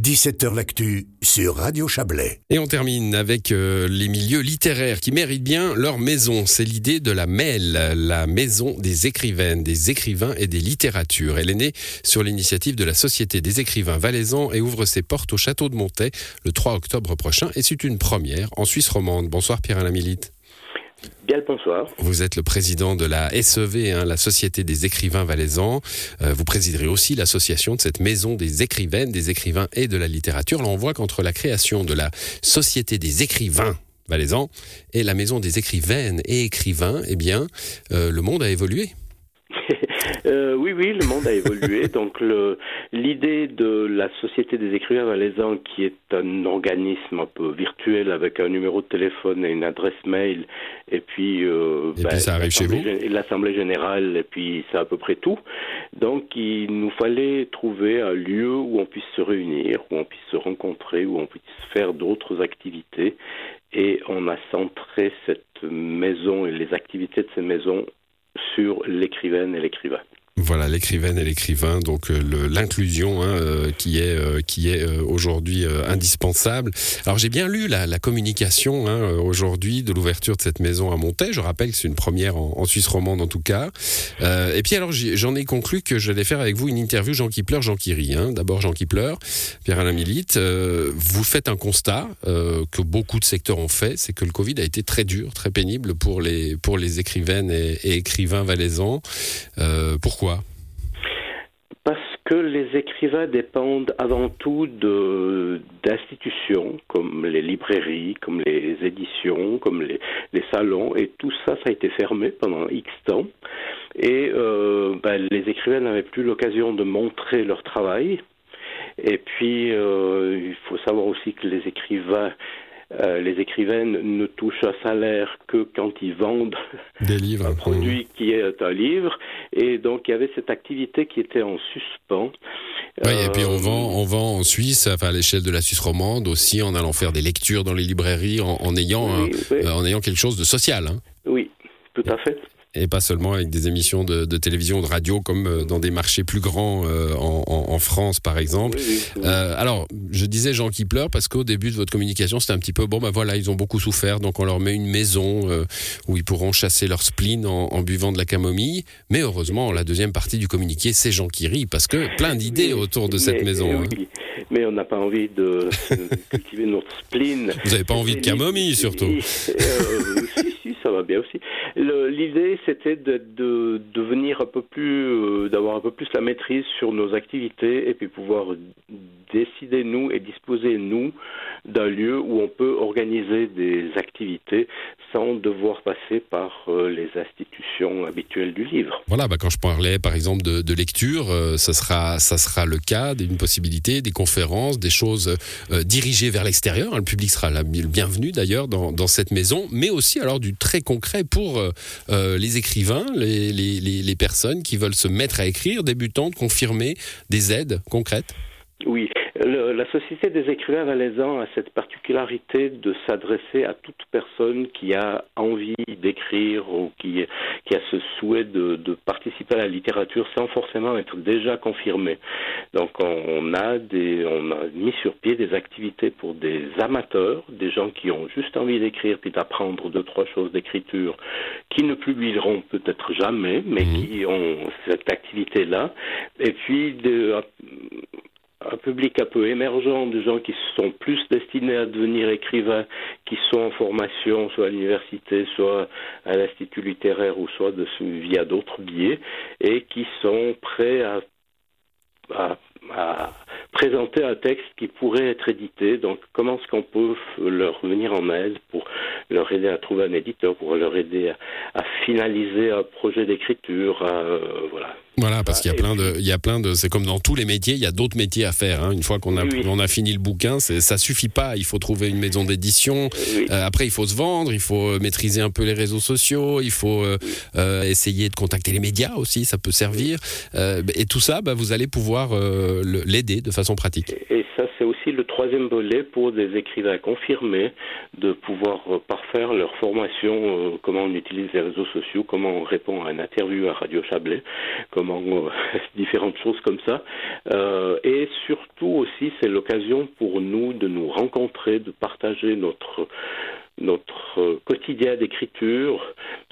17h L'actu sur Radio Chablais. Et on termine avec euh, les milieux littéraires qui méritent bien leur maison. C'est l'idée de la MEL, la maison des écrivaines, des écrivains et des littératures. Elle est née sur l'initiative de la Société des écrivains valaisans et ouvre ses portes au château de Montet le 3 octobre prochain. Et c'est une première en Suisse romande. Bonsoir Pierre-Alain Milite. Bien bonsoir. Vous êtes le président de la SEV, hein, la Société des écrivains valaisans. Euh, vous présiderez aussi l'association de cette maison des écrivaines, des écrivains et de la littérature. Là, on voit qu'entre la création de la Société des écrivains valaisans et la maison des écrivaines et écrivains, eh bien, euh, le monde a évolué. Euh, oui, oui, le monde a évolué. Donc, l'idée de la Société des écrivains valaisans, qui est un organisme un peu virtuel avec un numéro de téléphone et une adresse mail, et puis, euh, et puis ben, ça arrive chez vous L'Assemblée générale, et puis c'est à peu près tout. Donc, il nous fallait trouver un lieu où on puisse se réunir, où on puisse se rencontrer, où on puisse faire d'autres activités. Et on a centré cette maison et les activités de cette maison sur l'écrivaine et l'écrivain. Voilà, l'écrivaine et l'écrivain, donc euh, l'inclusion hein, euh, qui est euh, qui est aujourd'hui indispensable. Alors j'ai bien lu la, communication hein, aujourd'hui de l'ouverture de cette maison à Montaix. Je rappelle que c'est une première en, Suisse romande en tout cas. et puis alors j'en ai, conclu que j'allais faire avec vous une interview Jean qui pleure, Jean qui rit. Hein. D'abord Jean qui pleure, Pierre-Alain Milite. vous faites un constat que beaucoup de secteurs ont fait, c'est que le Covid a été très dur, très pénible pour les pour les écrivaines et, et écrivains valaisans. pourquoi? Que les écrivains dépendent avant tout d'institutions comme les librairies, comme les éditions, comme les, salons, et tout ça, ça a été fermé pendant X temps. Et euh, ben, les écrivains n'avaient plus l'occasion de montrer leur travail. Et puis, euh, il faut savoir aussi que les écrivains euh, les écrivaines ne touchent un salaire que quand ils vendent des livres, un produit qui est un livre. Et donc, il y avait cette activité qui était en suspens. Oui, et puis on euh, vend, on vend en Suisse, enfin à l'échelle de la Suisse romande aussi, en allant faire des lectures dans les librairies, en, ayant, euh, en ayant quelque chose de social. Hein. Oui, tout à fait et pas seulement avec des émissions de, de télévision, de radio, comme euh, dans des marchés plus grands euh, en, en, France, par exemple. Euh, alors, je disais gens qui pleurent parce qu'au début de votre communication, c'était un petit peu bon, ben voilà, ils ont beaucoup souffert, donc on leur met une maison où ils pourront chasser leur spleen en, en, buvant de la camomille. Mais heureusement, la deuxième partie du communiqué, c'est Jean qui rit parce que plein d'idées autour de cette maison. Hein. Mais on n'a pas envie de cultiver notre spleen. Vous n'avez pas envie de camomille, surtout ça va bien aussi. L'idée, c'était de, de, un peu plus, euh, d'avoir un peu plus la maîtrise sur nos activités et puis pouvoir décider nous et disposer nous d'un lieu où on peut organiser des activités sans devoir passer par euh, les institutions habituelles du livre. Voilà, bah quand je parlais par exemple de, lecture, euh, ça sera ça sera le cas d'une possibilité, des conférences, des choses dirigées vers l'extérieur. Le public sera le bienvenu d'ailleurs dans, cette maison, mais aussi alors du très concret pour euh, euh, les écrivains, les, les, personnes qui veulent se mettre à écrire, débutantes, confirmer des aides concrètes Oui, la Société des écrivains valaisans a cette particularité de s'adresser à toute personne qui a envie d'écrire ou qui, qui, a ce souhait de, participer à la littérature sans forcément être déjà confirmé. Donc on a, des, on a mis sur pied des activités pour des amateurs, des gens qui ont juste envie d'écrire puis d'apprendre deux, trois choses d'écriture qui ne publieront peut-être jamais, mais mmh. qui ont cette activité-là. Et puis de, un public un peu émergent de gens qui sont plus destinés à devenir écrivains, qui sont en formation, soit à l'université, soit à l'institut littéraire, ou soit de, via d'autres biais, et qui sont prêts à présenter un texte qui pourrait être édité. Donc, comment est-ce qu'on peut leur venir en aide pour leur aider à trouver un éditeur, pour leur aider à, finaliser un projet d'écriture, euh, voilà. Voilà, parce qu'il y a plein de, il y a plein de, c'est comme dans tous les métiers, il y a d'autres métiers à faire. Hein. Une fois qu'on a, on a fini le bouquin, ça suffit pas. Il faut trouver une maison d'édition. Euh, après, il faut se vendre, il faut euh, maîtriser un peu les réseaux sociaux, il faut euh, essayer de contacter les médias aussi, ça peut servir. et tout ça, bah, vous allez pouvoir l'aider de façon pratique. Et ça, c'est aussi le troisième volet pour des écrivains confirmés de pouvoir parfaire leur formation, comment on utilise les réseaux sociaux, comment on répond à une interview à Radio Chablais, comment évidemment différentes choses comme ça. et surtout aussi, c'est l'occasion pour nous de nous rencontrer, de partager notre notre quotidien d'écriture.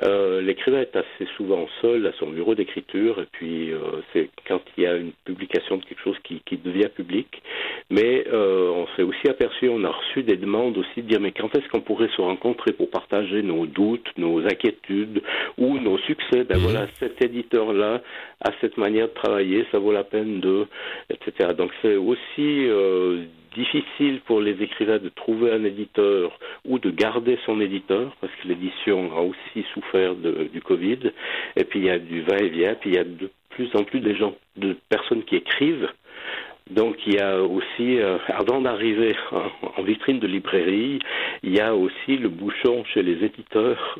Euh, L'écrivain est assez souvent seul à son bureau d'écriture, et puis euh, c'est quand il y a une publication de quelque chose qui, qui devient public. Mais euh, on s'est aussi aperçu, on a reçu des demandes aussi de dire mais quand est-ce qu'on pourrait se rencontrer pour partager nos doutes, nos inquiétudes ou nos succès? Ben voilà, cet éditeur-là a cette manière de travailler, ça vaut la peine de, etc. Donc c'est aussi euh, difficile pour les écrivains de trouver un éditeur ou de garder son éditeur, parce que l'édition a aussi souffert de, du Covid. Et puis il y a du va-et-vient, puis il y a de plus en plus de gens, de personnes qui écrivent. Donc il y a aussi, euh, avant d'arriver en, en, vitrine de librairie, il y a aussi le bouchon chez les éditeurs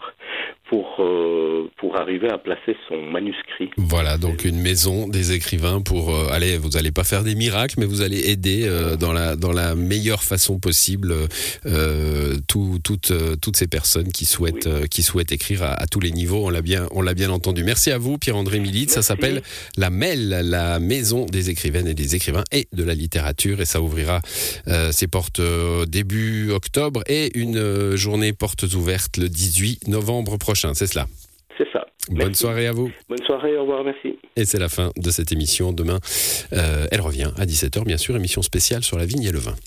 pour, euh, pour arriver à placer son manuscrit. Voilà, donc une maison des écrivains pour euh, allez, vous n'allez pas faire des miracles, mais vous allez aider euh, dans, la, dans la meilleure façon possible euh, tout, toutes, toutes ces personnes qui souhaitent, Oui. qui souhaitent écrire à, à tous les niveaux. On l'a bien, on l'a bien entendu. Merci à vous, Pierre-André Milite. Ça s'appelle la MEL, la maison des écrivaines et des écrivains et de la littérature. Et ça ouvrira euh, ses portes euh, début octobre et une euh, journée portes ouvertes le 18 novembre prochain. C'est cela. C'est ça. Bonne Merci. soirée à vous. Bonne soirée, au revoir, merci. Et c'est la fin de cette émission. Demain, euh, elle revient à 17h, bien sûr, émission spéciale sur la vigne et le vin.